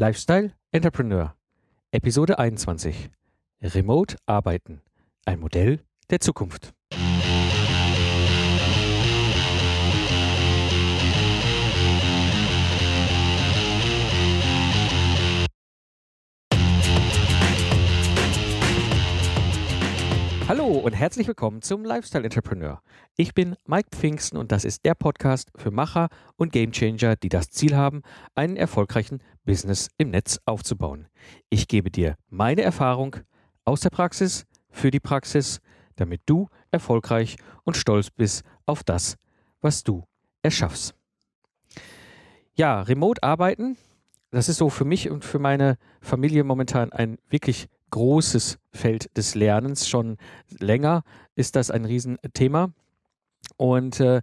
Lifestyle Entrepreneur, Episode 21. Remote Arbeiten. Ein Modell der Zukunft. Und herzlich willkommen zum Lifestyle Entrepreneur. Ich bin Mike Pfingsten und das ist der Podcast für Macher und Gamechanger, die das Ziel haben, einen erfolgreichen Business im Netz aufzubauen. Ich gebe dir meine Erfahrung aus der Praxis für die Praxis, damit du erfolgreich und stolz bist auf das, was du erschaffst. Ja, remote arbeiten, das ist so für mich und für meine Familie momentan ein wirklich großes Feld des Lernens. Schon länger ist das ein Riesenthema. Und äh,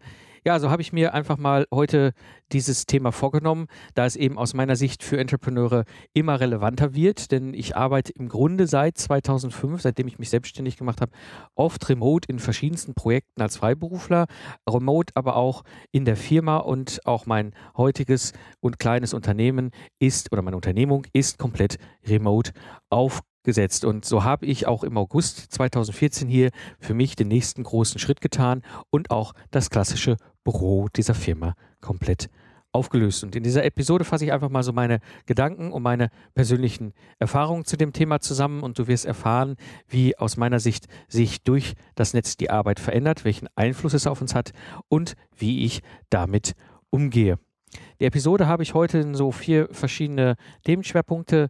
ja, so habe ich mir einfach mal heute dieses Thema vorgenommen, da es eben aus meiner Sicht für Entrepreneure immer relevanter wird, denn ich arbeite im Grunde seit 2005, seitdem ich mich selbstständig gemacht habe, oft remote in verschiedensten Projekten als Freiberufler, remote aber auch in der Firma und auch mein heutiges und kleines Unternehmen ist oder meine Unternehmung ist komplett remote aufgebaut gesetzt. Und so habe ich auch im August 2014 hier für mich den nächsten großen Schritt getan und auch das klassische Büro dieser Firma komplett aufgelöst. Und in dieser Episode fasse ich einfach mal so meine Gedanken und meine persönlichen Erfahrungen zu dem Thema zusammen und du wirst erfahren, wie aus meiner Sicht sich durch das Netz die Arbeit verändert, welchen Einfluss es auf uns hat und wie ich damit umgehe. Die Episode habe ich heute in so vier verschiedene Themenschwerpunkte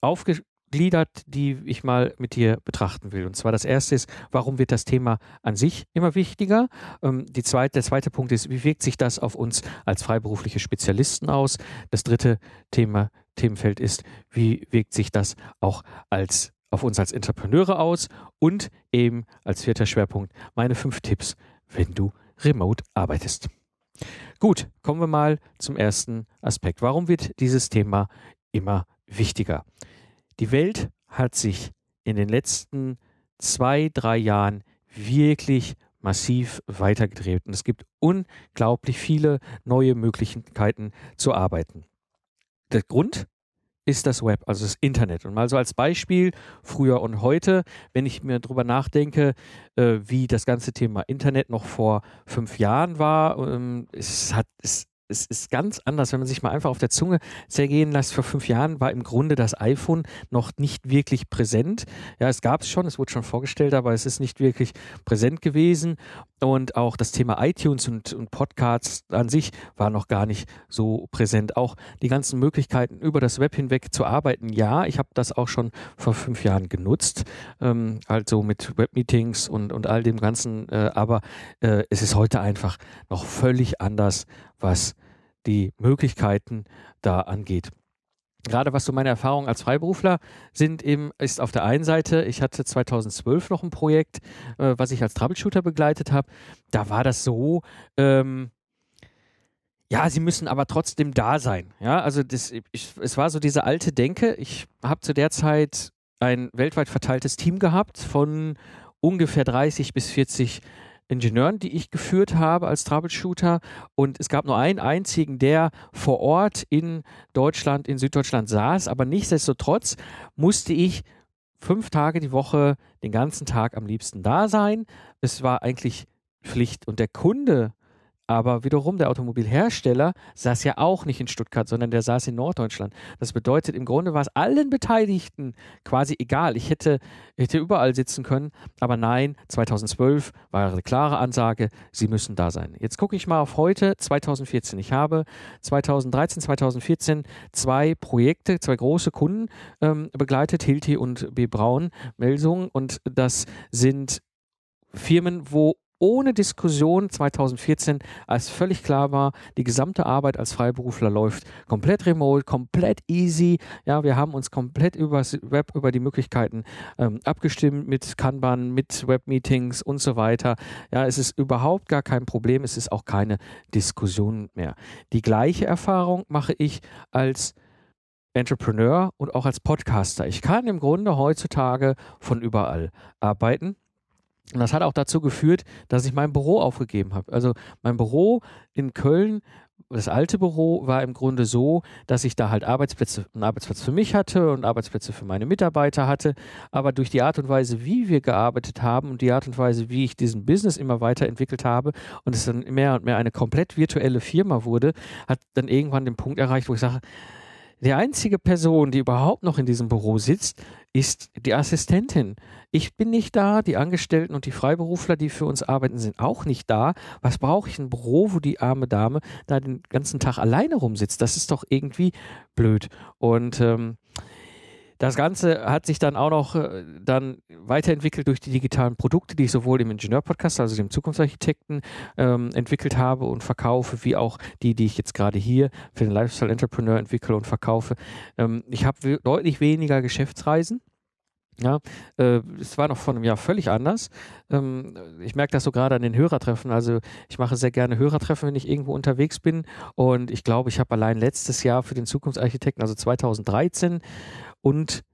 aufge gliedert, die ich mal mit dir betrachten will. Und zwar das erste ist, warum wird das Thema an sich immer wichtiger? Ähm, die zweite, der zweite Punkt ist, wie wirkt sich das auf uns als freiberufliche Spezialisten aus? Das dritte Thema, Themenfeld ist, wie wirkt sich das auch als auf uns als Entrepreneure aus? Und eben als vierter Schwerpunkt meine fünf Tipps, wenn du remote arbeitest. Gut, kommen wir mal zum ersten Aspekt. Warum wird dieses Thema immer wichtiger? Die Welt hat sich in den letzten zwei, drei Jahren wirklich massiv weitergedreht und es gibt unglaublich viele neue Möglichkeiten zu arbeiten. Der Grund ist das Web, also das Internet. Und mal so als Beispiel, früher und heute, wenn ich mir darüber nachdenke, äh, wie das ganze Thema Internet noch vor fünf Jahren war, ähm, es hat, es es ist ganz anders, wenn man sich mal einfach auf der Zunge zergehen lässt. Vor fünf Jahren war im Grunde das iPhone noch nicht wirklich präsent. Ja, es gab es schon, es wurde schon vorgestellt, aber es ist nicht wirklich präsent gewesen. Und auch das Thema iTunes und, und Podcasts an sich war noch gar nicht so präsent. Auch die ganzen Möglichkeiten, über das Web hinweg zu arbeiten. Ja, ich habe das auch schon vor fünf Jahren genutzt, ähm, also mit Webmeetings und, und all dem Ganzen. Äh, aber äh, es ist heute einfach noch völlig anders was die Möglichkeiten da angeht. Gerade was so meine Erfahrungen als Freiberufler sind, eben ist auf der einen Seite, ich hatte 2012 noch ein Projekt, äh, was ich als Troubleshooter begleitet habe. Da war das so, ähm, ja, sie müssen aber trotzdem da sein. Ja, also das, ich, es war so diese alte Denke. Ich habe zu der Zeit ein weltweit verteiltes Team gehabt von ungefähr 30 bis 40 Ingenieuren, die ich geführt habe als Troubleshooter. Und es gab nur einen einzigen, der vor Ort in Deutschland, in Süddeutschland saß. Aber nichtsdestotrotz musste ich fünf Tage die Woche den ganzen Tag am liebsten da sein. Es war eigentlich Pflicht. Und der Kunde aber wiederum, der Automobilhersteller saß ja auch nicht in Stuttgart, sondern der saß in Norddeutschland. Das bedeutet, im Grunde war es allen Beteiligten quasi egal. Ich hätte, hätte überall sitzen können, aber nein, 2012 war eine klare Ansage, sie müssen da sein. Jetzt gucke ich mal auf heute, 2014. Ich habe 2013, 2014 zwei Projekte, zwei große Kunden ähm, begleitet, Hilti und B. Braun, Melsung. Und das sind Firmen, wo ohne Diskussion 2014, als völlig klar war, die gesamte Arbeit als Freiberufler läuft komplett remote, komplett easy. Ja, wir haben uns komplett über das Web, über die Möglichkeiten ähm, abgestimmt mit Kanban, mit Webmeetings und so weiter. Ja, es ist überhaupt gar kein Problem. Es ist auch keine Diskussion mehr. Die gleiche Erfahrung mache ich als Entrepreneur und auch als Podcaster. Ich kann im Grunde heutzutage von überall arbeiten und das hat auch dazu geführt, dass ich mein Büro aufgegeben habe. Also mein Büro in Köln das alte Büro war im Grunde so, dass ich da halt Arbeitsplätze, einen Arbeitsplatz für mich hatte und Arbeitsplätze für meine Mitarbeiter hatte. Aber durch die Art und Weise, wie wir gearbeitet haben und die Art und Weise, wie ich diesen Business immer weiterentwickelt habe und es dann mehr und mehr eine komplett virtuelle Firma wurde, hat dann irgendwann den Punkt erreicht, wo ich sage, die einzige Person, die überhaupt noch in diesem Büro sitzt, ist die Assistentin. Ich bin nicht da, die Angestellten und die Freiberufler, die für uns arbeiten, sind auch nicht da. Was brauche ich ein Büro, wo die arme Dame da den ganzen Tag alleine rumsitzt? Das ist doch irgendwie blöd. Und ähm, das Ganze hat sich dann auch noch äh, dann weiterentwickelt durch die digitalen Produkte, die ich sowohl im Ingenieur-Podcast, also dem Zukunftsarchitekten, ähm, entwickelt habe und verkaufe, wie auch die, die ich jetzt gerade hier für den Lifestyle Entrepreneur entwickle und verkaufe. Ähm, ich habe deutlich weniger Geschäftsreisen. Ja, äh, es war noch vor einem Jahr völlig anders. Ähm, ich merke das so gerade an den Hörertreffen. Also ich mache sehr gerne Hörertreffen, wenn ich irgendwo unterwegs bin. Und ich glaube, ich habe allein letztes Jahr für den Zukunftsarchitekten, also 2013, und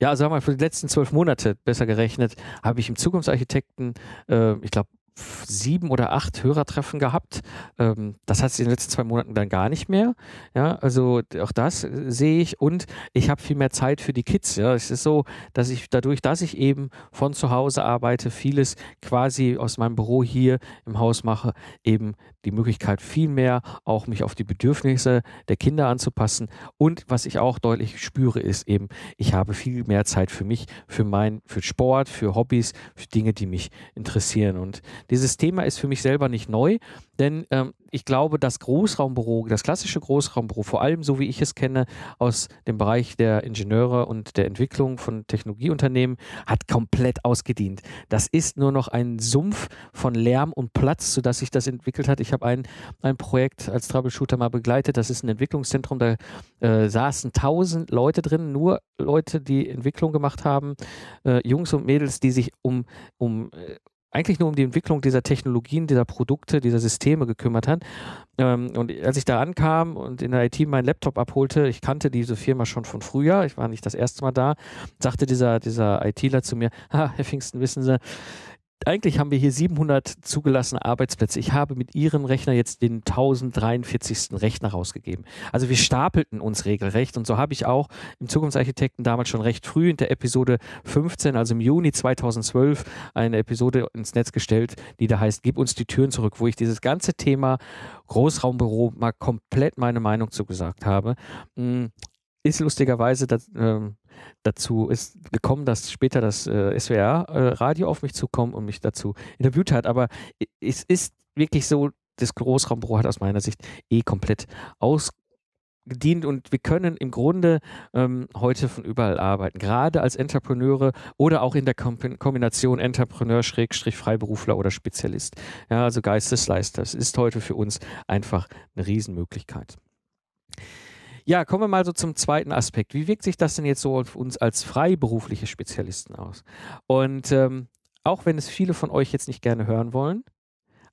ja, sagen wir mal, für die letzten zwölf Monate besser gerechnet, habe ich im Zukunftsarchitekten, äh, ich glaube, sieben oder acht Hörertreffen gehabt. Ähm, das hat es in den letzten zwei Monaten dann gar nicht mehr. Ja, also auch das äh, sehe ich und ich habe viel mehr Zeit für die Kids. Ja, es ist so, dass ich dadurch, dass ich eben von zu Hause arbeite, vieles quasi aus meinem Büro hier im Haus mache, eben die Möglichkeit viel mehr auch mich auf die Bedürfnisse der Kinder anzupassen und was ich auch deutlich spüre ist eben, ich habe viel mehr Zeit für mich, für mein, für Sport, für Hobbys, für Dinge, die mich interessieren und dieses Thema ist für mich selber nicht neu, denn ähm, ich glaube, das Großraumbüro, das klassische Großraumbüro, vor allem so wie ich es kenne aus dem Bereich der Ingenieure und der Entwicklung von Technologieunternehmen, hat komplett ausgedient. Das ist nur noch ein Sumpf von Lärm und Platz, sodass sich das entwickelt hat. Ich habe ein, ein Projekt als Troubleshooter mal begleitet. Das ist ein Entwicklungszentrum, da äh, saßen tausend Leute drin, nur Leute, die Entwicklung gemacht haben, äh, Jungs und Mädels, die sich um, um äh, eigentlich nur um die Entwicklung dieser Technologien, dieser Produkte, dieser Systeme gekümmert hat. Ähm, und als ich da ankam und in der IT meinen Laptop abholte, ich kannte diese Firma schon von früher, ich war nicht das erste Mal da, sagte dieser, dieser ITler zu mir, ha, Herr Pfingsten, wissen Sie, eigentlich haben wir hier 700 zugelassene Arbeitsplätze. Ich habe mit Ihrem Rechner jetzt den 1043. Rechner rausgegeben. Also wir stapelten uns regelrecht und so habe ich auch im Zukunftsarchitekten damals schon recht früh in der Episode 15, also im Juni 2012, eine Episode ins Netz gestellt, die da heißt, gib uns die Türen zurück, wo ich dieses ganze Thema Großraumbüro mal komplett meine Meinung zugesagt habe. Ist lustigerweise das, äh, dazu ist gekommen, dass später das äh, SWR-Radio äh, auf mich zukommt und mich dazu interviewt hat. Aber es ist wirklich so, das Großraumbüro hat aus meiner Sicht eh komplett ausgedient und wir können im Grunde ähm, heute von überall arbeiten, gerade als Entrepreneure oder auch in der Kombination Entrepreneur, Schrägstrich, Freiberufler oder Spezialist. Ja, also Geistesleister. Es ist heute für uns einfach eine Riesenmöglichkeit. Ja, kommen wir mal so zum zweiten Aspekt. Wie wirkt sich das denn jetzt so auf uns als freiberufliche Spezialisten aus? Und ähm, auch wenn es viele von euch jetzt nicht gerne hören wollen,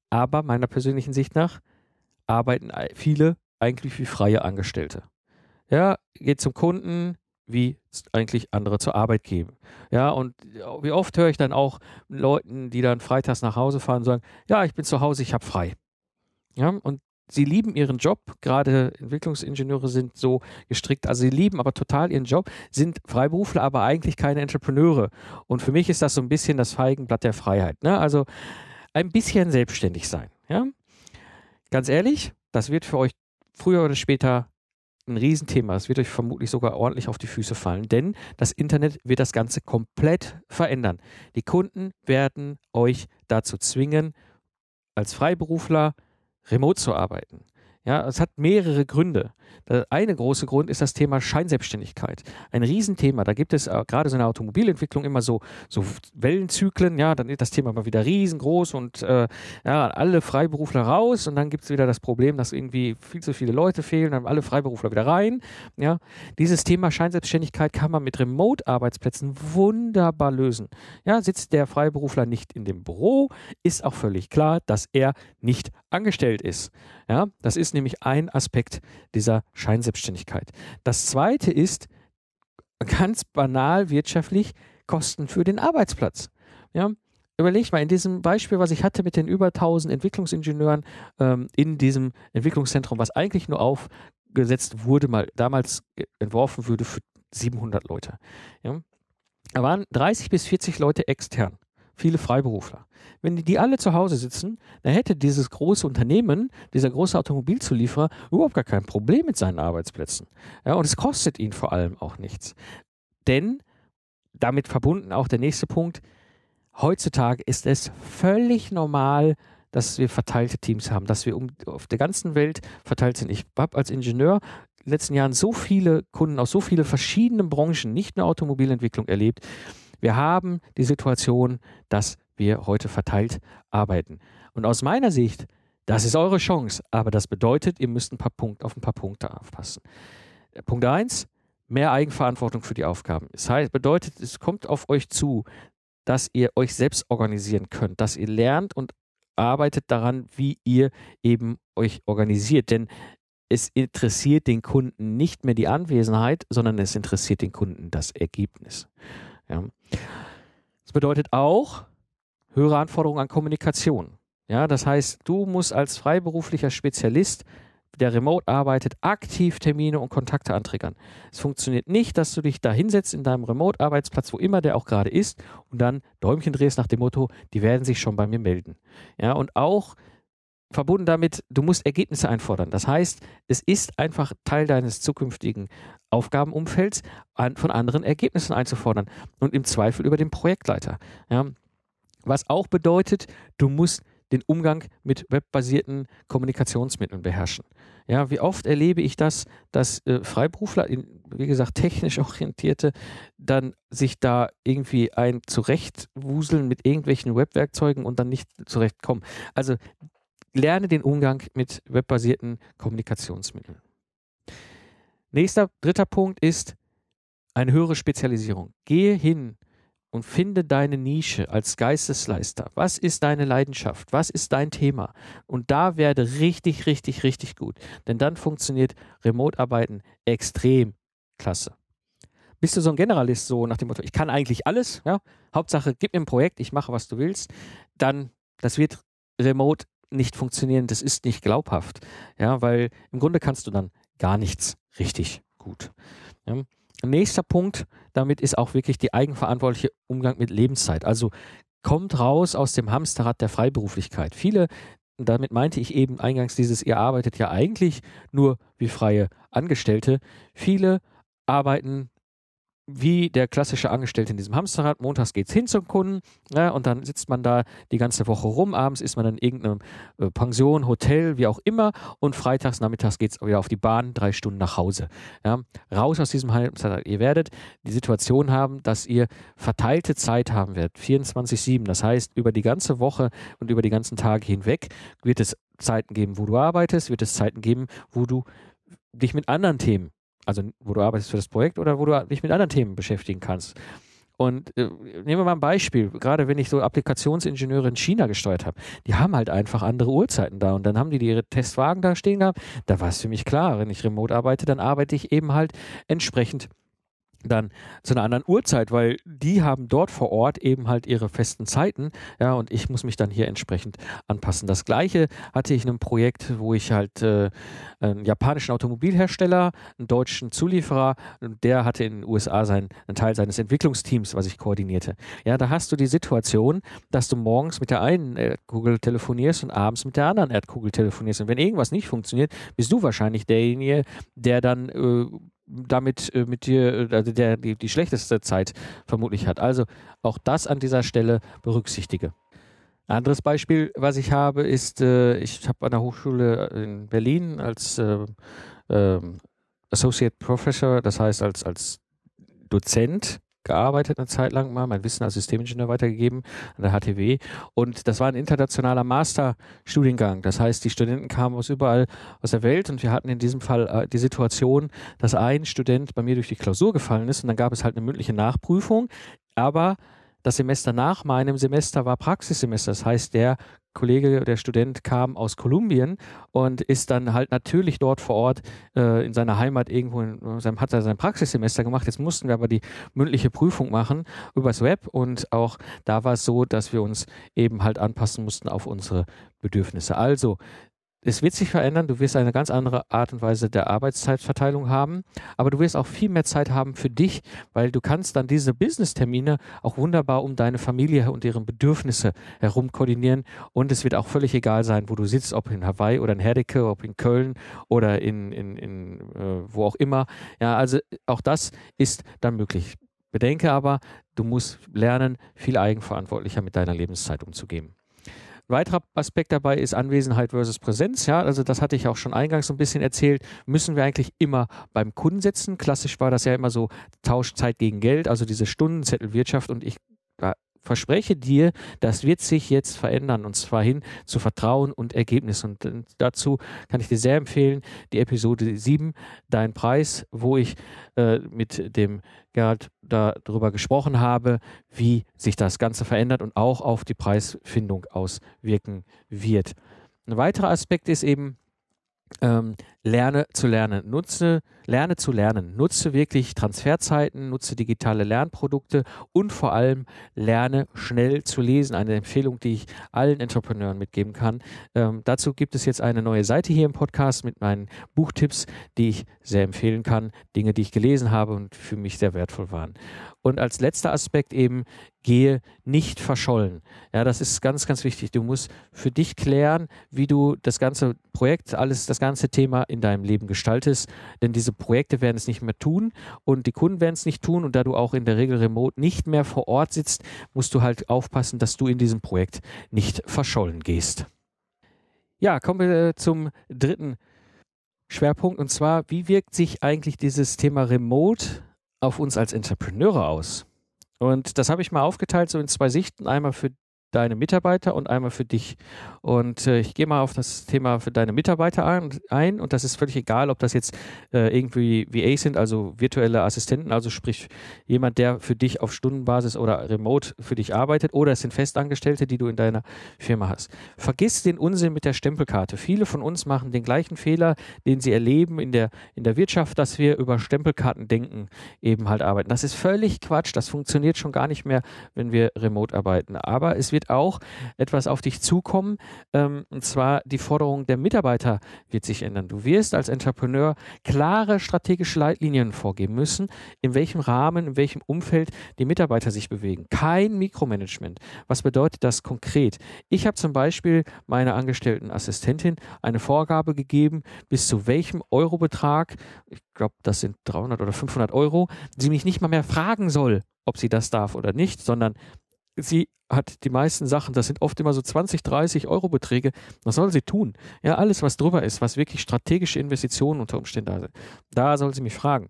aber meiner persönlichen Sicht nach arbeiten viele eigentlich wie freie Angestellte. Ja, geht zum Kunden, wie eigentlich andere zur Arbeit gehen. Ja, und wie oft höre ich dann auch Leuten, die dann freitags nach Hause fahren, sagen, ja, ich bin zu Hause, ich habe frei. Ja, und sie lieben ihren Job, gerade Entwicklungsingenieure sind so gestrickt, also sie lieben aber total ihren Job, sind Freiberufler, aber eigentlich keine Entrepreneure. Und für mich ist das so ein bisschen das Feigenblatt der Freiheit. Ne? Also ein bisschen selbstständig sein. Ja? Ganz ehrlich, das wird für euch früher oder später ein Riesenthema. Es wird euch vermutlich sogar ordentlich auf die Füße fallen, denn das Internet wird das Ganze komplett verändern. Die Kunden werden euch dazu zwingen, als Freiberufler remote zu arbeiten. Ja, es hat mehrere Gründe. Der eine große Grund ist das Thema Scheinselbstständigkeit. Ein Riesenthema. Da gibt es äh, gerade so in der Automobilentwicklung immer so, so Wellenzyklen. Ja, dann ist das Thema mal wieder riesengroß und äh, ja, alle Freiberufler raus und dann gibt es wieder das Problem, dass irgendwie viel zu viele Leute fehlen, dann alle Freiberufler wieder rein. Ja, dieses Thema Scheinselbstständigkeit kann man mit Remote-Arbeitsplätzen wunderbar lösen. Ja, sitzt der Freiberufler nicht in dem Büro, ist auch völlig klar, dass er nicht angestellt ist. Ja, das ist nämlich ein Aspekt dieser Scheinselbstständigkeit. Das zweite ist ganz banal wirtschaftlich Kosten für den Arbeitsplatz. Ja, überleg mal, in diesem Beispiel, was ich hatte mit den über 1000 Entwicklungsingenieuren ähm, in diesem Entwicklungszentrum, was eigentlich nur aufgesetzt wurde, mal damals entworfen würde für 700 Leute. Ja? Da waren 30 bis 40 Leute extern, viele Freiberufler. Wenn die alle zu Hause sitzen, dann hätte dieses große Unternehmen, dieser große Automobilzulieferer, überhaupt gar kein Problem mit seinen Arbeitsplätzen. Ja, und es kostet ihn vor allem auch nichts. Denn damit verbunden auch der nächste Punkt, heutzutage ist es völlig normal, dass wir verteilte Teams haben, dass wir um, auf der ganzen Welt verteilt sind. Ich habe als Ingenieur in den letzten Jahren so viele Kunden aus so vielen verschiedenen Branchen, nicht nur Automobilentwicklung erlebt. Wir haben die Situation, dass wir heute verteilt arbeiten. Und aus meiner Sicht, das ist eure Chance, aber das bedeutet, ihr müsst ein paar Punkte auf ein paar Punkte aufpassen. Punkt 1, mehr Eigenverantwortung für die Aufgaben. Das heißt, bedeutet, es kommt auf euch zu, dass ihr euch selbst organisieren könnt, dass ihr lernt und arbeitet daran, wie ihr eben euch organisiert. Denn es interessiert den Kunden nicht mehr die Anwesenheit, sondern es interessiert den Kunden das Ergebnis. Ja. Das bedeutet auch höhere Anforderungen an Kommunikation. Ja, das heißt, du musst als freiberuflicher Spezialist der remote arbeitet, aktiv Termine und Kontakte antriggern. Es funktioniert nicht, dass du dich da hinsetzt in deinem Remote-Arbeitsplatz, wo immer der auch gerade ist, und dann Däumchen drehst nach dem Motto, die werden sich schon bei mir melden. Ja, und auch verbunden damit, du musst Ergebnisse einfordern. Das heißt, es ist einfach Teil deines zukünftigen Aufgabenumfelds, an, von anderen Ergebnissen einzufordern und im Zweifel über den Projektleiter. Ja. Was auch bedeutet, du musst den Umgang mit webbasierten Kommunikationsmitteln beherrschen. Ja, wie oft erlebe ich das, dass äh, Freiberufler, wie gesagt, technisch orientierte, dann sich da irgendwie ein zurechtwuseln mit irgendwelchen Webwerkzeugen und dann nicht zurechtkommen. Also lerne den Umgang mit webbasierten Kommunikationsmitteln. Nächster, dritter Punkt ist eine höhere Spezialisierung. Gehe hin und finde deine Nische als Geistesleister. Was ist deine Leidenschaft? Was ist dein Thema? Und da werde richtig, richtig, richtig gut. Denn dann funktioniert Remote-Arbeiten extrem klasse. Bist du so ein Generalist, so nach dem Motto, ich kann eigentlich alles, ja? Hauptsache, gib mir ein Projekt, ich mache, was du willst, dann, das wird remote nicht funktionieren, das ist nicht glaubhaft, ja, weil im Grunde kannst du dann gar nichts richtig gut. Ja? Nächster Punkt damit ist auch wirklich die eigenverantwortliche Umgang mit Lebenszeit. Also kommt raus aus dem Hamsterrad der Freiberuflichkeit. Viele, damit meinte ich eben eingangs dieses, ihr arbeitet ja eigentlich nur wie freie Angestellte. Viele arbeiten wie der klassische Angestellte in diesem Hamsterrad. Montags geht es hin zum Kunden ja, und dann sitzt man da die ganze Woche rum. Abends ist man in irgendeiner äh, Pension, Hotel, wie auch immer. Und freitags, nachmittags geht es wieder auf die Bahn, drei Stunden nach Hause. Ja. Raus aus diesem Hamsterrad. Ihr werdet die Situation haben, dass ihr verteilte Zeit haben werdet, 24-7. Das heißt, über die ganze Woche und über die ganzen Tage hinweg wird es Zeiten geben, wo du arbeitest, wird es Zeiten geben, wo du dich mit anderen Themen also wo du arbeitest für das Projekt oder wo du dich mit anderen Themen beschäftigen kannst. Und äh, nehmen wir mal ein Beispiel, gerade wenn ich so Applikationsingenieure in China gesteuert habe, die haben halt einfach andere Uhrzeiten da und dann haben die ihre Testwagen da stehen gehabt. Da war es für mich klar, wenn ich remote arbeite, dann arbeite ich eben halt entsprechend dann zu einer anderen Uhrzeit, weil die haben dort vor Ort eben halt ihre festen Zeiten, ja, und ich muss mich dann hier entsprechend anpassen. Das gleiche hatte ich in einem Projekt, wo ich halt äh, einen japanischen Automobilhersteller, einen deutschen Zulieferer, der hatte in den USA sein, einen Teil seines Entwicklungsteams, was ich koordinierte. Ja, da hast du die Situation, dass du morgens mit der einen Erdkugel telefonierst und abends mit der anderen Erdkugel telefonierst. Und wenn irgendwas nicht funktioniert, bist du wahrscheinlich derjenige, der dann äh, damit äh, mit dir, äh, also der die, die schlechteste Zeit vermutlich hat. Also auch das an dieser Stelle berücksichtige. Ein anderes Beispiel, was ich habe, ist, äh, ich habe an der Hochschule in Berlin als äh, ähm, Associate Professor, das heißt als, als Dozent gearbeitet eine Zeit lang mal, mein Wissen als Systemingenieur weitergegeben an der HTW. Und das war ein internationaler Masterstudiengang. Das heißt, die Studenten kamen aus überall aus der Welt und wir hatten in diesem Fall äh, die Situation, dass ein Student bei mir durch die Klausur gefallen ist und dann gab es halt eine mündliche Nachprüfung. Aber das Semester nach meinem Semester war Praxissemester. Das heißt, der Kollege, der Student kam aus Kolumbien und ist dann halt natürlich dort vor Ort äh, in seiner Heimat irgendwo, in seinem, hat er sein Praxissemester gemacht. Jetzt mussten wir aber die mündliche Prüfung machen übers Web und auch da war es so, dass wir uns eben halt anpassen mussten auf unsere Bedürfnisse. Also es wird sich verändern, du wirst eine ganz andere Art und Weise der Arbeitszeitverteilung haben, aber du wirst auch viel mehr Zeit haben für dich, weil du kannst dann diese Business-Termine auch wunderbar um deine Familie und deren Bedürfnisse herum koordinieren und es wird auch völlig egal sein, wo du sitzt, ob in Hawaii oder in Herdecke, ob in Köln oder in, in, in äh, wo auch immer. Ja, also auch das ist dann möglich. Bedenke aber, du musst lernen, viel eigenverantwortlicher mit deiner Lebenszeit umzugehen weiterer Aspekt dabei ist Anwesenheit versus Präsenz. Ja, also das hatte ich auch schon eingangs so ein bisschen erzählt. Müssen wir eigentlich immer beim Kunden sitzen? Klassisch war das ja immer so Tauschzeit gegen Geld, also diese Stundenzettelwirtschaft und ich verspreche dir, das wird sich jetzt verändern und zwar hin zu Vertrauen und Ergebnis. Und dazu kann ich dir sehr empfehlen, die Episode 7, Dein Preis, wo ich äh, mit dem Gerhard darüber gesprochen habe, wie sich das Ganze verändert und auch auf die Preisfindung auswirken wird. Ein weiterer Aspekt ist eben, ähm, lerne zu lernen, nutze, lerne zu lernen, nutze wirklich Transferzeiten, nutze digitale Lernprodukte und vor allem lerne schnell zu lesen. Eine Empfehlung, die ich allen Entrepreneuren mitgeben kann. Ähm, dazu gibt es jetzt eine neue Seite hier im Podcast mit meinen Buchtipps, die ich sehr empfehlen kann, Dinge, die ich gelesen habe und für mich sehr wertvoll waren. Und als letzter Aspekt eben, gehe nicht verschollen. Ja, das ist ganz, ganz wichtig. Du musst für dich klären, wie du das ganze Projekt, alles, das ganze Thema in deinem Leben gestaltest. Denn diese Projekte werden es nicht mehr tun und die Kunden werden es nicht tun. Und da du auch in der Regel remote nicht mehr vor Ort sitzt, musst du halt aufpassen, dass du in diesem Projekt nicht verschollen gehst. Ja, kommen wir zum dritten Schwerpunkt und zwar, wie wirkt sich eigentlich dieses Thema Remote auf uns als Entrepreneure aus? Und das habe ich mal aufgeteilt so in zwei Sichten. Einmal für deine Mitarbeiter und einmal für dich. Und äh, ich gehe mal auf das Thema für deine Mitarbeiter ein, und das ist völlig egal, ob das jetzt äh, irgendwie VA sind, also virtuelle Assistenten, also sprich jemand, der für dich auf Stundenbasis oder remote für dich arbeitet oder es sind Festangestellte, die du in deiner Firma hast. Vergiss den Unsinn mit der Stempelkarte. Viele von uns machen den gleichen Fehler, den sie erleben in der, in der Wirtschaft, dass wir über Stempelkarten denken, eben halt arbeiten. Das ist völlig Quatsch. Das funktioniert schon gar nicht mehr, wenn wir remote arbeiten. Aber es wird wird auch etwas auf dich zukommen, ähm, und zwar die Forderung der Mitarbeiter wird sich ändern. Du wirst als Entrepreneur klare strategische Leitlinien vorgeben müssen, in welchem Rahmen, in welchem Umfeld die Mitarbeiter sich bewegen. Kein Mikromanagement. Was bedeutet das konkret? Ich habe zum Beispiel meiner angestellten Assistentin eine Vorgabe gegeben, bis zu welchem Eurobetrag, ich glaube, das sind 300 oder 500 Euro, sie mich nicht mal mehr fragen soll, ob sie das darf oder nicht, sondern sie hat die meisten Sachen, das sind oft immer so 20, 30 Euro Beträge. Was soll sie tun? Ja, alles, was drüber ist, was wirklich strategische Investitionen unter Umständen da sind, da soll sie mich fragen.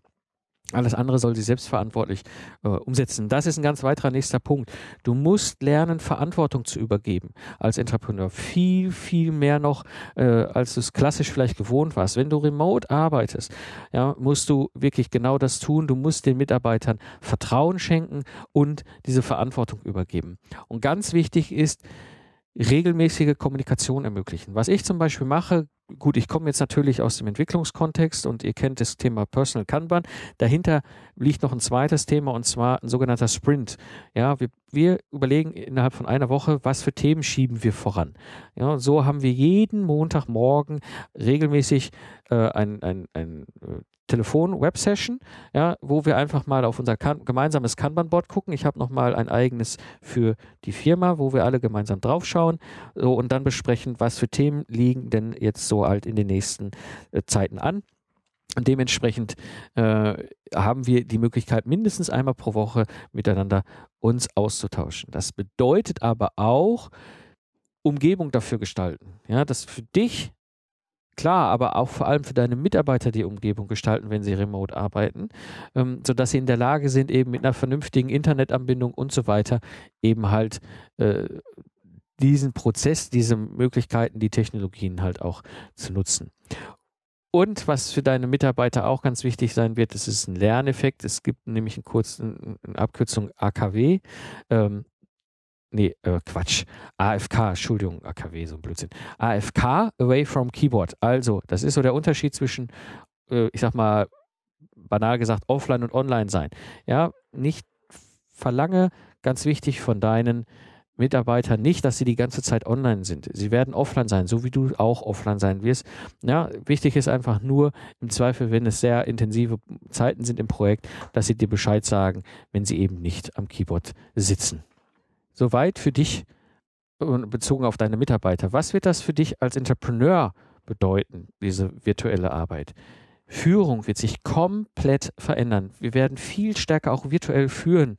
Alles andere soll sie selbstverantwortlich äh, umsetzen. Das ist ein ganz weiterer nächster Punkt. Du musst lernen, Verantwortung zu übergeben als Entrepreneur. Viel, viel mehr noch, äh, als du es klassisch vielleicht gewohnt warst. Wenn du remote arbeitest, ja, musst du wirklich genau das tun. Du musst den Mitarbeitern Vertrauen schenken und diese Verantwortung übergeben. Und ganz wichtig ist, regelmäßige Kommunikation ermöglichen. Was ich zum Beispiel mache, gut, ich komme jetzt natürlich aus dem Entwicklungskontext und ihr kennt das Thema Personal Kanban. Dahinter liegt noch ein zweites Thema und zwar ein sogenannter Sprint. Ja, wir, wir überlegen innerhalb von einer Woche, was für Themen schieben wir voran. Ja, so haben wir jeden Montagmorgen regelmäßig äh, ein, ein, ein äh, Telefon-Web-Session, ja, wo wir einfach mal auf unser kan gemeinsames Kanban-Board gucken. Ich habe nochmal ein eigenes für die Firma, wo wir alle gemeinsam draufschauen so, und dann besprechen, was für Themen liegen denn jetzt so halt in den nächsten äh, Zeiten an. Dementsprechend äh, haben wir die Möglichkeit, mindestens einmal pro Woche miteinander uns auszutauschen. Das bedeutet aber auch, Umgebung dafür gestalten. Ja, dass für dich klar, aber auch vor allem für deine Mitarbeiter die Umgebung gestalten, wenn sie remote arbeiten, ähm, sodass sie in der Lage sind, eben mit einer vernünftigen Internetanbindung und so weiter eben halt äh, diesen Prozess, diese Möglichkeiten, die Technologien halt auch zu nutzen. Und was für deine Mitarbeiter auch ganz wichtig sein wird, das ist ein Lerneffekt. Es gibt nämlich einen kurzen, eine Abkürzung AKW. Ähm, nee, äh, Quatsch. AFK, Entschuldigung, AKW, so ein Blödsinn. AFK, Away from Keyboard. Also, das ist so der Unterschied zwischen, äh, ich sag mal, banal gesagt, offline und online sein. Ja, nicht verlange, ganz wichtig von deinen Mitarbeitern nicht, dass sie die ganze Zeit online sind. Sie werden offline sein, so wie du auch offline sein wirst. Ja, wichtig ist einfach nur im Zweifel, wenn es sehr intensive Zeiten sind im Projekt, dass sie dir Bescheid sagen, wenn sie eben nicht am Keyboard sitzen. Soweit für dich bezogen auf deine Mitarbeiter. Was wird das für dich als Entrepreneur bedeuten, diese virtuelle Arbeit? Führung wird sich komplett verändern. Wir werden viel stärker auch virtuell führen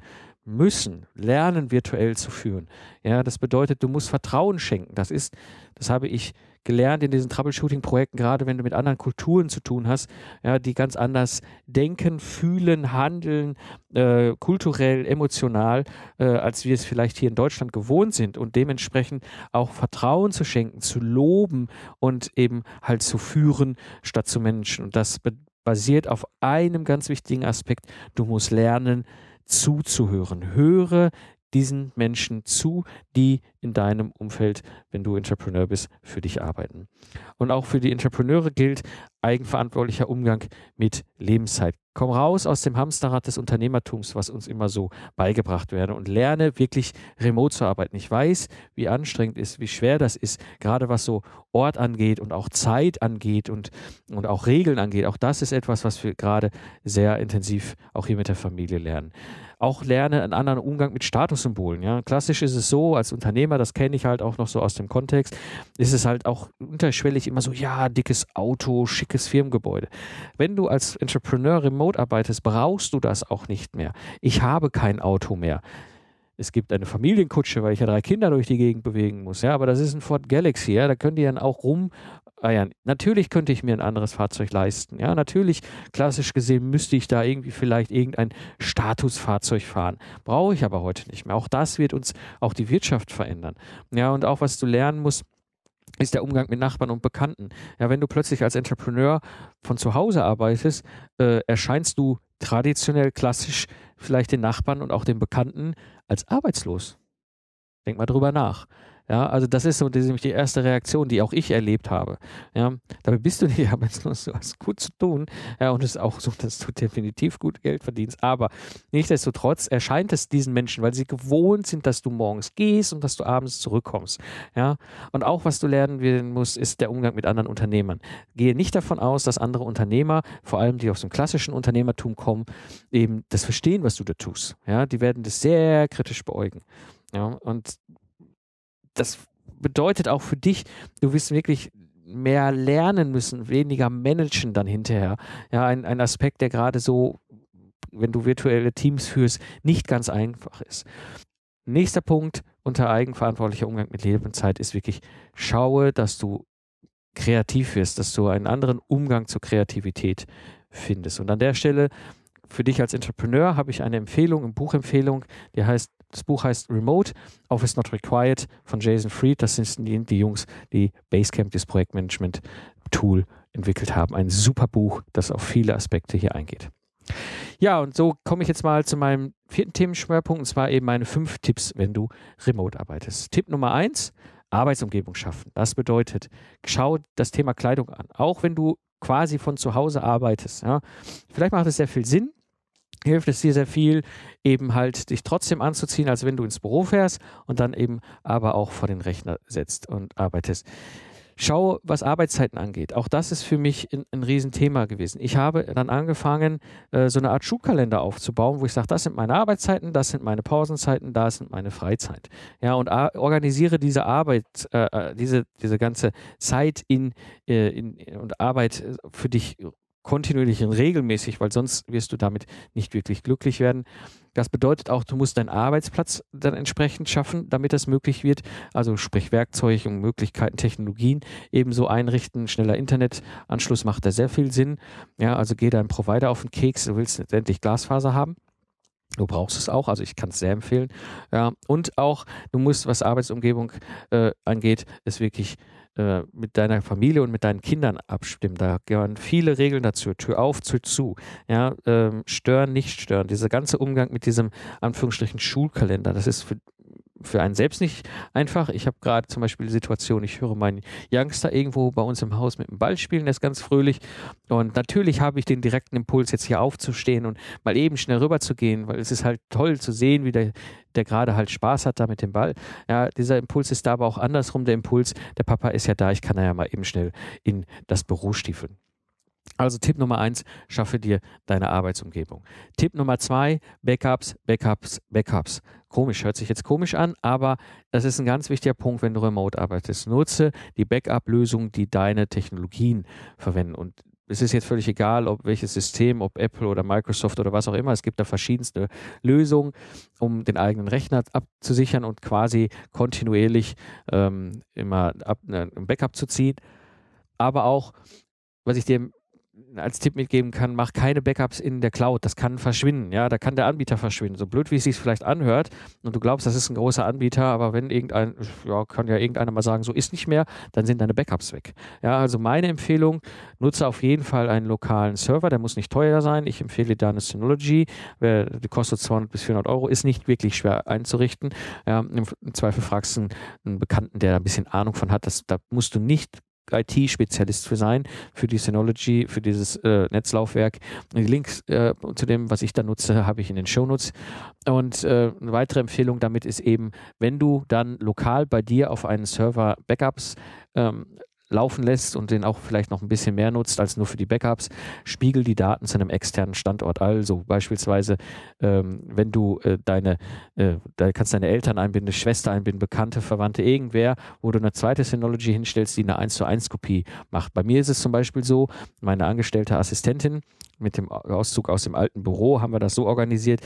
müssen, lernen virtuell zu führen. Ja, das bedeutet, du musst Vertrauen schenken. Das ist, das habe ich gelernt in diesen Troubleshooting-Projekten, gerade wenn du mit anderen Kulturen zu tun hast, ja, die ganz anders denken, fühlen, handeln, äh, kulturell, emotional, äh, als wir es vielleicht hier in Deutschland gewohnt sind und dementsprechend auch Vertrauen zu schenken, zu loben und eben halt zu führen statt zu Menschen. Und das basiert auf einem ganz wichtigen Aspekt. Du musst lernen, zuzuhören. Höre diesen Menschen zu, die in deinem Umfeld, wenn du Entrepreneur bist, für dich arbeiten. Und auch für die Entrepreneure gilt eigenverantwortlicher Umgang mit Lebenszeit. Komm raus aus dem Hamsterrad des Unternehmertums, was uns immer so beigebracht werde und lerne wirklich remote zu arbeiten. Ich weiß, wie anstrengend ist, wie schwer das ist, gerade was so Ort angeht und auch Zeit angeht und, und auch Regeln angeht. Auch das ist etwas, was wir gerade sehr intensiv auch hier mit der Familie lernen auch lerne einen anderen Umgang mit Statussymbolen. Ja. Klassisch ist es so, als Unternehmer, das kenne ich halt auch noch so aus dem Kontext, ist es halt auch unterschwellig immer so, ja, dickes Auto, schickes Firmengebäude. Wenn du als Entrepreneur remote arbeitest, brauchst du das auch nicht mehr. Ich habe kein Auto mehr. Es gibt eine Familienkutsche, weil ich ja drei Kinder durch die Gegend bewegen muss. Ja, aber das ist ein Ford Galaxy. Ja, da können die dann auch rum ah ja, natürlich könnte ich mir ein anderes Fahrzeug leisten. Ja, natürlich, klassisch gesehen, müsste ich da irgendwie vielleicht irgendein Statusfahrzeug fahren. Brauche ich aber heute nicht mehr. Auch das wird uns auch die Wirtschaft verändern. Ja, und auch was du lernen musst, ist der Umgang mit Nachbarn und Bekannten. Ja, wenn du plötzlich als Entrepreneur von zu Hause arbeitest, äh, erscheinst du traditionell klassisch vielleicht den Nachbarn und auch den Bekannten als arbeitslos. Denk mal drüber nach. Ja, also das ist so das ist nämlich die erste Reaktion, die auch ich erlebt habe. Ja, dabei bist du nicht arbeitslos, du hast gut zu tun. Ja, und es ist auch so, dass du definitiv gut Geld verdienst. Aber nichtsdestotrotz erscheint es diesen Menschen, weil sie gewohnt sind, dass du morgens gehst und dass du abends zurückkommst. Ja, und auch was du lernen musst, ist der Umgang mit anderen Unternehmern. Gehe nicht davon aus, dass andere Unternehmer, vor allem die aus dem klassischen Unternehmertum kommen, eben das verstehen, was du da tust. Ja, die werden das sehr kritisch beäugen. Ja, und das bedeutet auch für dich, du wirst wirklich mehr lernen müssen, weniger managen dann hinterher. Ja, ein, ein Aspekt, der gerade so, wenn du virtuelle Teams führst, nicht ganz einfach ist. Nächster Punkt unter eigenverantwortlicher Umgang mit Lebenszeit ist wirklich, schaue, dass du kreativ wirst, dass du einen anderen Umgang zur Kreativität findest. Und an der Stelle, für dich als Entrepreneur, habe ich eine Empfehlung, eine Buchempfehlung, die heißt das Buch heißt Remote, Office Not Required von Jason Fried. Das sind die, die Jungs, die Basecamp, das Projektmanagement-Tool, entwickelt haben. Ein super Buch, das auf viele Aspekte hier eingeht. Ja, und so komme ich jetzt mal zu meinem vierten Themenschwerpunkt, und zwar eben meine fünf Tipps, wenn du remote arbeitest. Tipp Nummer eins, Arbeitsumgebung schaffen. Das bedeutet, schau das Thema Kleidung an. Auch wenn du quasi von zu Hause arbeitest. Ja. Vielleicht macht es sehr viel Sinn, hilft es dir sehr viel, eben halt dich trotzdem anzuziehen, als wenn du ins Büro fährst und dann eben aber auch vor den Rechner setzt und arbeitest. Schau, was Arbeitszeiten angeht. Auch das ist für mich ein, ein Riesenthema gewesen. Ich habe dann angefangen, äh, so eine Art Schulkalender aufzubauen, wo ich sage, das sind meine Arbeitszeiten, das sind meine Pausenzeiten, das sind meine Freizeit. Ja, und organisiere diese Arbeit, äh, äh, diese, diese ganze Zeit in, äh, in, und Arbeit äh, für dich kontinuierlich und regelmäßig, weil sonst wirst du damit nicht wirklich glücklich werden. Das bedeutet auch, du musst deinen Arbeitsplatz dann entsprechend schaffen, damit das möglich wird. Also sprich Werkzeuge und Möglichkeiten, Technologien ebenso einrichten. Schneller Internetanschluss macht da sehr viel Sinn. Ja, also geh deinem Provider auf den Keks, du willst letztendlich Glasfaser haben. Du brauchst es auch, also ich kann es sehr empfehlen. Ja, und auch, du musst, was Arbeitsumgebung äh, angeht, es wirklich äh, mit deiner Familie und mit deinen Kindern abstimmen. Da gehören viele Regeln dazu. Tür auf, Tür zu. Ja, ähm, stören, nicht stören. Dieser ganze Umgang mit diesem Anführungsstrichen Schulkalender, das ist für für einen selbst nicht einfach. Ich habe gerade zum Beispiel die Situation, ich höre meinen Youngster irgendwo bei uns im Haus mit dem Ball spielen, der ist ganz fröhlich. Und natürlich habe ich den direkten Impuls, jetzt hier aufzustehen und mal eben schnell rüber zu gehen, weil es ist halt toll zu sehen, wie der, der gerade halt Spaß hat da mit dem Ball. Ja, dieser Impuls ist da aber auch andersrum der Impuls, der Papa ist ja da, ich kann ja mal eben schnell in das Büro stiefeln. Also Tipp Nummer eins, schaffe dir deine Arbeitsumgebung. Tipp Nummer zwei, Backups, Backups, Backups. Komisch, hört sich jetzt komisch an, aber das ist ein ganz wichtiger Punkt, wenn du remote arbeitest. Nutze die Backup-Lösungen, die deine Technologien verwenden. Und es ist jetzt völlig egal, ob welches System, ob Apple oder Microsoft oder was auch immer. Es gibt da verschiedenste Lösungen, um den eigenen Rechner abzusichern und quasi kontinuierlich ähm, immer ab, ne, ein Backup zu ziehen. Aber auch, was ich dir als Tipp mitgeben kann, mach keine Backups in der Cloud. Das kann verschwinden. Ja, da kann der Anbieter verschwinden. So blöd, wie es sich vielleicht anhört und du glaubst, das ist ein großer Anbieter, aber wenn irgendein, ja, kann ja irgendeiner mal sagen, so ist nicht mehr, dann sind deine Backups weg. Ja, also meine Empfehlung, nutze auf jeden Fall einen lokalen Server. Der muss nicht teuer sein. Ich empfehle da eine Synology. Die kostet 200 bis 400 Euro, ist nicht wirklich schwer einzurichten. Ja, im, Zweifel fragst du einen, Bekannten, der da ein bisschen Ahnung von hat. Das, da musst du nicht IT-Spezialist für sein, für die Synology, für dieses äh, Netzlaufwerk. Die Links äh, zu dem, was ich da nutze, habe ich in den Shownotes. Und äh, eine weitere Empfehlung damit ist eben, wenn du dann lokal bei dir auf einen Server Backups ähm, laufen lässt und den auch vielleicht noch ein bisschen mehr nutzt als nur für die Backups, spiegel die Daten zu einem externen Standort. Also beispielsweise, ähm, wenn du äh, deine, äh, da kannst deine Eltern einbinden, Schwester einbinden, Bekannte, Verwandte, irgendwer, wo du eine zweite Synology hinstellst, die eine 1 zu 1 Kopie macht. Bei mir ist es zum Beispiel so, meine angestellte Assistentin, mit dem Auszug aus dem alten Büro haben wir das so organisiert.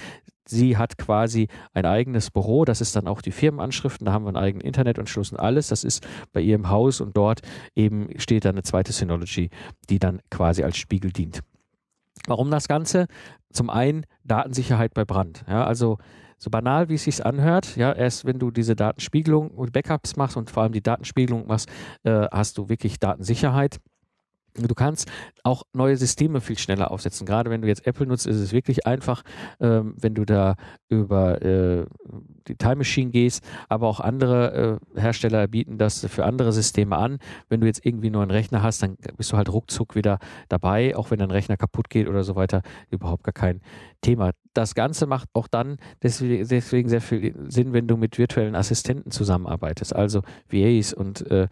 Sie hat quasi ein eigenes Büro, das ist dann auch die Firmenanschriften, da haben wir einen eigenen Internetanschluss und alles. Das ist bei ihr im Haus und dort eben steht dann eine zweite Synology, die dann quasi als Spiegel dient. Warum das Ganze? Zum einen Datensicherheit bei Brand. Ja, also so banal, wie es sich anhört, ja, erst wenn du diese Datenspiegelung und Backups machst und vor allem die Datenspiegelung machst, äh, hast du wirklich Datensicherheit. Du kannst auch neue Systeme viel schneller aufsetzen. Gerade wenn du jetzt Apple nutzt, ist es wirklich einfach, ähm, wenn du da über äh, die Time Machine gehst, aber auch andere äh, Hersteller bieten das für andere Systeme an. Wenn du jetzt irgendwie nur einen Rechner hast, dann bist du halt ruckzuck wieder dabei, auch wenn dein Rechner kaputt geht oder so weiter. Überhaupt gar kein Thema. Das Ganze macht auch dann deswegen, deswegen sehr viel Sinn, wenn du mit virtuellen Assistenten zusammenarbeitest, also VAs und äh,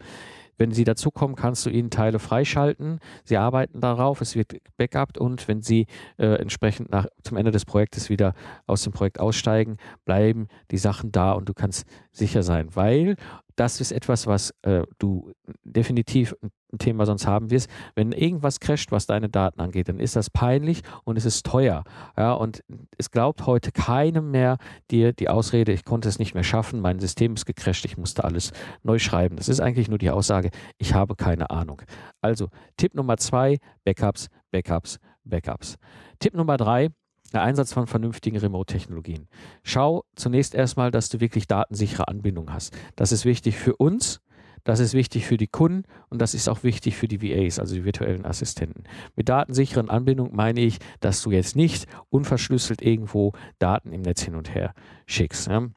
wenn sie dazukommen, kannst du ihnen Teile freischalten. Sie arbeiten darauf, es wird backupt und wenn sie äh, entsprechend nach, zum Ende des Projektes wieder aus dem Projekt aussteigen, bleiben die Sachen da und du kannst sicher sein, weil das ist etwas, was äh, du definitiv ein Thema sonst haben wirst. Wenn irgendwas crasht, was deine Daten angeht, dann ist das peinlich und es ist teuer. Ja, und es glaubt heute keinem mehr dir die Ausrede, ich konnte es nicht mehr schaffen, mein System ist gecrasht, ich musste alles neu schreiben. Das ist eigentlich nur die Aussage, ich habe keine Ahnung. Also Tipp Nummer zwei, Backups, Backups, Backups. Tipp Nummer drei, der Einsatz von vernünftigen Remote-Technologien. Schau zunächst erstmal, dass du wirklich datensichere Anbindung hast. Das ist wichtig für uns, das ist wichtig für die Kunden und das ist auch wichtig für die VAs, also die virtuellen Assistenten. Mit datensicheren Anbindung meine ich, dass du jetzt nicht unverschlüsselt irgendwo Daten im Netz hin und her schickst. Ja?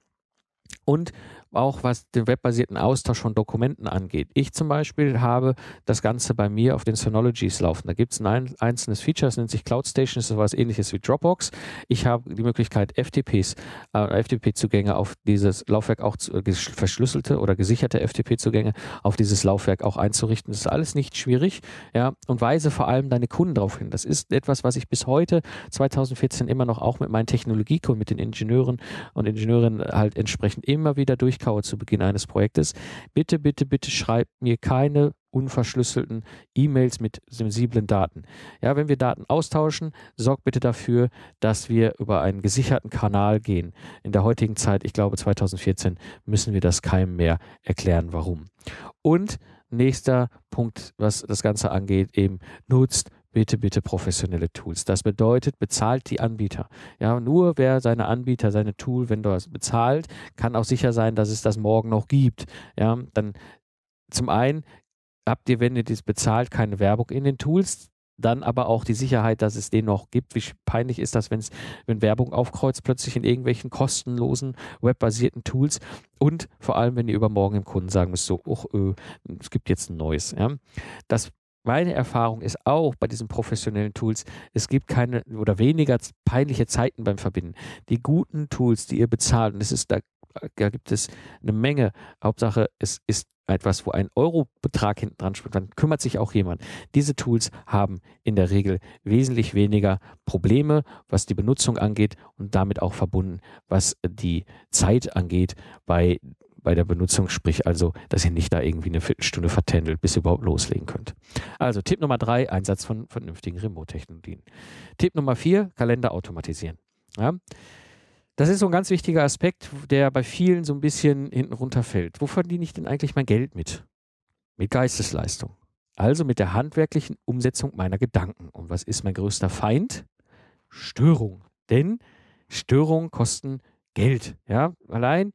Und auch was den webbasierten Austausch von Dokumenten angeht. Ich zum Beispiel habe das Ganze bei mir auf den Synologies laufen. Da gibt es ein einzelnes Feature, das nennt sich Cloud Station, das ist sowas ähnliches wie Dropbox. Ich habe die Möglichkeit, FTPs, äh, FTP-Zugänge auf dieses Laufwerk auch zu, äh, verschlüsselte oder gesicherte FTP-Zugänge auf dieses Laufwerk auch einzurichten. Das ist alles nicht schwierig, ja, und weise vor allem deine Kunden darauf hin. Das ist etwas, was ich bis heute 2014 immer noch auch mit meinen Technologiekunden, mit den Ingenieuren und Ingenieurinnen halt entsprechend immer wieder durch durchkaue zu Beginn eines Projektes, bitte, bitte, bitte schreibt mir keine unverschlüsselten E-Mails mit sensiblen Daten. Ja, wenn wir Daten austauschen, sorgt bitte dafür, dass wir über einen gesicherten Kanal gehen. In der heutigen Zeit, ich glaube 2014, müssen wir das keinem mehr erklären, warum. Und nächster Punkt, was das Ganze angeht, eben nutzt bitte, bitte professionelle Tools. Das bedeutet, bezahlt die Anbieter. Ja, nur wer seine Anbieter, seine Tool, wenn Vendors bezahlt, kann auch sicher sein, dass es das morgen noch gibt. Ja, dann zum einen habt ihr, wenn ihr das bezahlt, keine Werbung in den Tools. Dann aber auch die Sicherheit, dass es den noch gibt. Wie peinlich ist das, wenn's, wenn Werbung aufkreuzt, plötzlich in irgendwelchen kostenlosen, webbasierten Tools. Und vor allem, wenn ihr übermorgen dem Kunden sagen müsst, so, oh, es gibt jetzt ein neues. Ja. Das meine Erfahrung ist auch bei diesen professionellen Tools, es gibt keine oder weniger peinliche Zeiten beim Verbinden. Die guten Tools, die ihr bezahlt, und es ist da, da gibt es eine Menge. Hauptsache, es ist etwas, wo ein Eurobetrag hinten dran spielt, dann kümmert sich auch jemand. Diese Tools haben in der Regel wesentlich weniger Probleme, was die Benutzung angeht und damit auch verbunden, was die Zeit angeht bei bei der Benutzung, sprich also, dass ihr nicht da irgendwie eine Viertelstunde vertändelt, bis ihr überhaupt loslegen könnt. Also Tipp Nummer drei, Einsatz von vernünftigen Remote-Technologien. Tipp Nummer vier, Kalender automatisieren. Ja? Das ist so ein ganz wichtiger Aspekt, der bei vielen so ein bisschen hinten runterfällt. Wo verdiene ich denn eigentlich mein Geld mit? Mit Geistesleistung. Also mit der handwerklichen Umsetzung meiner Gedanken. Und was ist mein größter Feind? Störung. Denn Störungen kosten Geld. Ja, allein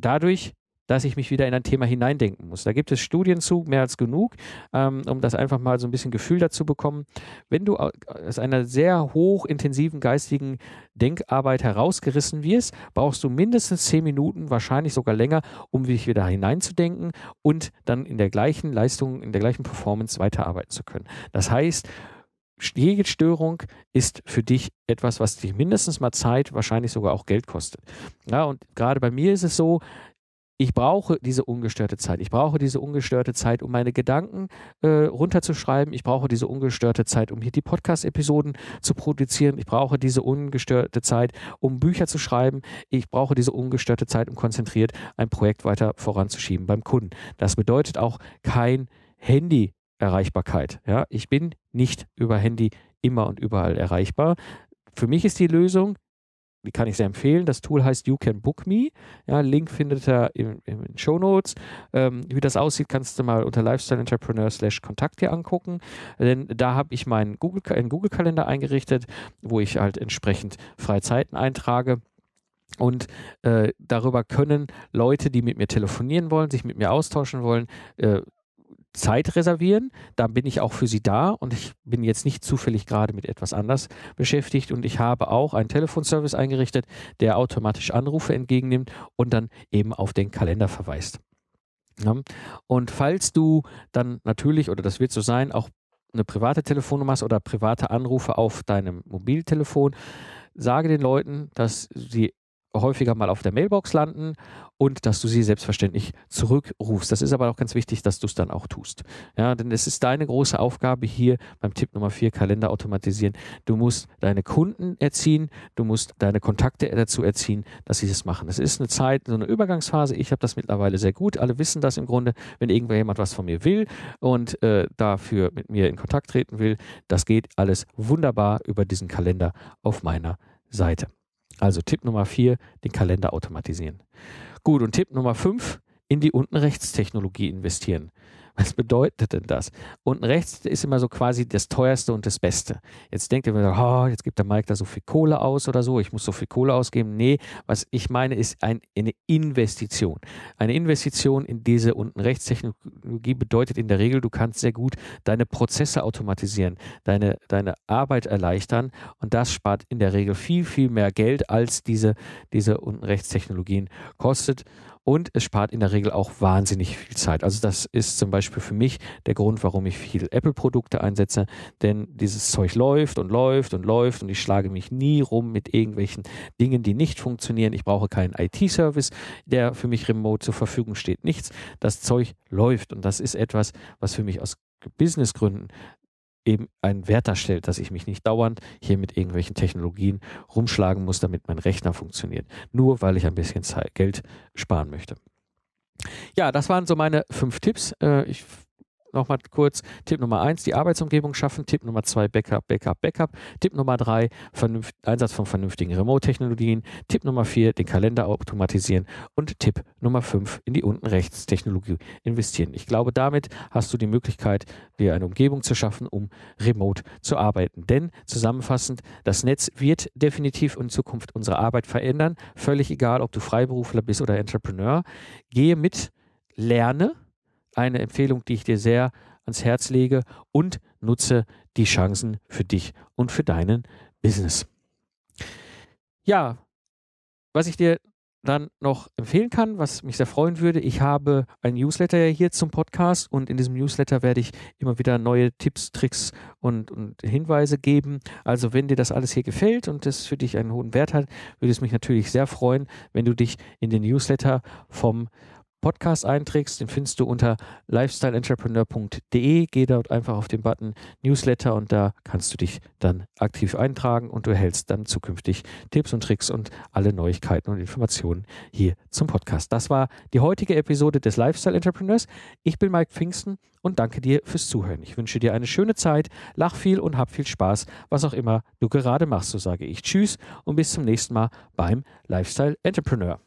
dadurch, dass ich mich wieder in ein Thema hineindenken muss. Da gibt es Studien zu, mehr als genug, ähm, um das einfach mal so ein bisschen Gefühl dazu bekommen. Wenn du aus einer sehr hochintensiven geistigen Denkarbeit herausgerissen wirst, brauchst du mindestens zehn Minuten, wahrscheinlich sogar länger, um dich wieder hineinzudenken und dann in der gleichen Leistung, in der gleichen Performance weiterarbeiten zu können. Das heißt, jede Störung ist für dich etwas, was dich mindestens mal Zeit, wahrscheinlich sogar auch Geld kostet. Ja, und gerade bei mir ist es so, ich brauche diese ungestörte Zeit. Ich brauche diese ungestörte Zeit, um meine Gedanken äh, runterzuschreiben. Ich brauche diese ungestörte Zeit, um hier die Podcast-Episoden zu produzieren. Ich brauche diese ungestörte Zeit, um Bücher zu schreiben. Ich brauche diese ungestörte Zeit, um konzentriert ein Projekt weiter voranzuschieben beim Kunden. Das bedeutet auch kein Handy Erreichbarkeit. Ja, ich bin nicht über Handy immer und überall erreichbar. Für mich ist die Lösung, die kann ich sehr empfehlen. Das Tool heißt You Can Book Me. Ja, Link findet ihr in, den Show Notes. Ähm, wie das aussieht, kannst du mal unter Lifestyle Entrepreneur slash Kontakt hier angucken. Denn da habe ich meinen Google, einen Google-Kalender eingerichtet, wo ich halt entsprechend freie Zeiten eintrage. Und äh, darüber können Leute, die mit mir telefonieren wollen, sich mit mir austauschen wollen, äh, Zeit reservieren. Da bin ich auch für Sie da und ich bin jetzt nicht zufällig gerade mit etwas anders beschäftigt und ich habe auch einen Telefonservice eingerichtet, der automatisch Anrufe entgegennimmt und dann eben auf den Kalender verweist. Und falls du dann natürlich, oder das wird so sein, auch eine private Telefonnummer hast oder private Anrufe auf deinem Mobiltelefon, sage den Leuten, dass sie häufiger mal auf der Mailbox landen und dass du sie selbstverständlich zurückrufst. Das ist aber auch ganz wichtig, dass du es dann auch tust. Ja, denn es ist deine große Aufgabe hier beim Tipp Nummer 4, Kalender automatisieren. Du musst deine Kunden erziehen, du musst deine Kontakte dazu erziehen, dass sie das machen. Es ist eine Zeit, so eine Übergangsphase. Ich habe das mittlerweile sehr gut. Alle wissen das im Grunde, wenn irgendjemand was von mir will und äh, dafür mit mir in Kontakt treten will, das geht alles wunderbar über diesen Kalender auf meiner Seite. Also Tipp Nummer 4, den Kalender automatisieren. Gut, und Tipp Nummer 5, in die unten rechts Technologie investieren. Was bedeutet denn das? Unten rechts ist immer so quasi das teuerste und das Beste. Jetzt denkt ihr mir, oh, jetzt gibt der Mike da so viel Kohle aus oder so, ich muss so viel Kohle ausgeben. Nee, was ich meine, ist ein, eine Investition. Eine Investition in diese unten rechts Technologie bedeutet in der Regel, du kannst sehr gut deine Prozesse automatisieren, deine, deine Arbeit erleichtern und das spart in der Regel viel, viel mehr Geld, als diese, diese unten rechts Technologien kostet und es spart in der Regel auch wahnsinnig viel Zeit. Also das ist zum Beispiel für mich der Grund, warum ich viel Apple-Produkte einsetze, denn dieses Zeug läuft und läuft und läuft und ich schlage mich nie rum mit irgendwelchen Dingen, die nicht funktionieren. Ich brauche keinen IT-Service, der für mich remote zur Verfügung steht. Nichts. Das Zeug läuft und das ist etwas, was für mich aus Businessgründen eben einen Wert darstellt, dass ich mich nicht dauernd hier mit irgendwelchen Technologien rumschlagen muss, damit mein Rechner funktioniert. Nur weil ich ein bisschen Zeit, Geld sparen möchte. Ja, das waren so meine fünf Tipps. Äh, ich nochmal kurz. Tipp Nummer eins, die Arbeitsumgebung schaffen. Tipp Nummer zwei, Backup, Backup, Backup. Tipp Nummer drei, Einsatz von vernünftigen Remote-Technologien. Tipp Nummer vier, den Kalender automatisieren. Und Tipp Nummer fünf, in die unten rechts Technologie investieren. Ich glaube, damit hast du die Möglichkeit, dir eine Umgebung zu schaffen, um remote zu arbeiten. Denn zusammenfassend, das Netz wird definitiv in Zukunft unsere Arbeit verändern. Völlig egal, ob du Freiberufler bist oder Entrepreneur. Gehe mit, lerne, eine Empfehlung, die ich dir sehr ans Herz lege und nutze die Chancen für dich und für deinen Business. Ja, was ich dir dann noch empfehlen kann, was mich sehr freuen würde. Ich habe ein Newsletter hier zum Podcast und in diesem Newsletter werde ich immer wieder neue Tipps, Tricks und, und Hinweise geben. Also wenn dir das alles hier gefällt und das für dich einen hohen Wert hat, würde es mich natürlich sehr freuen, wenn du dich in den Newsletter vom Podcast einträgst, den findest du unter lifestyleentrepreneur.de. Geh dort einfach auf den Button Newsletter und da kannst du dich dann aktiv eintragen und du erhältst dann zukünftig Tipps und Tricks und alle Neuigkeiten und Informationen hier zum Podcast. Das war die heutige Episode des Lifestyle Entrepreneurs. Ich bin Mike Pfingsten und danke dir fürs Zuhören. Ich wünsche dir eine schöne Zeit, lach viel und hab viel Spaß, was auch immer du gerade machst. So sage ich Tschüss und bis zum nächsten Mal beim Lifestyle Entrepreneur.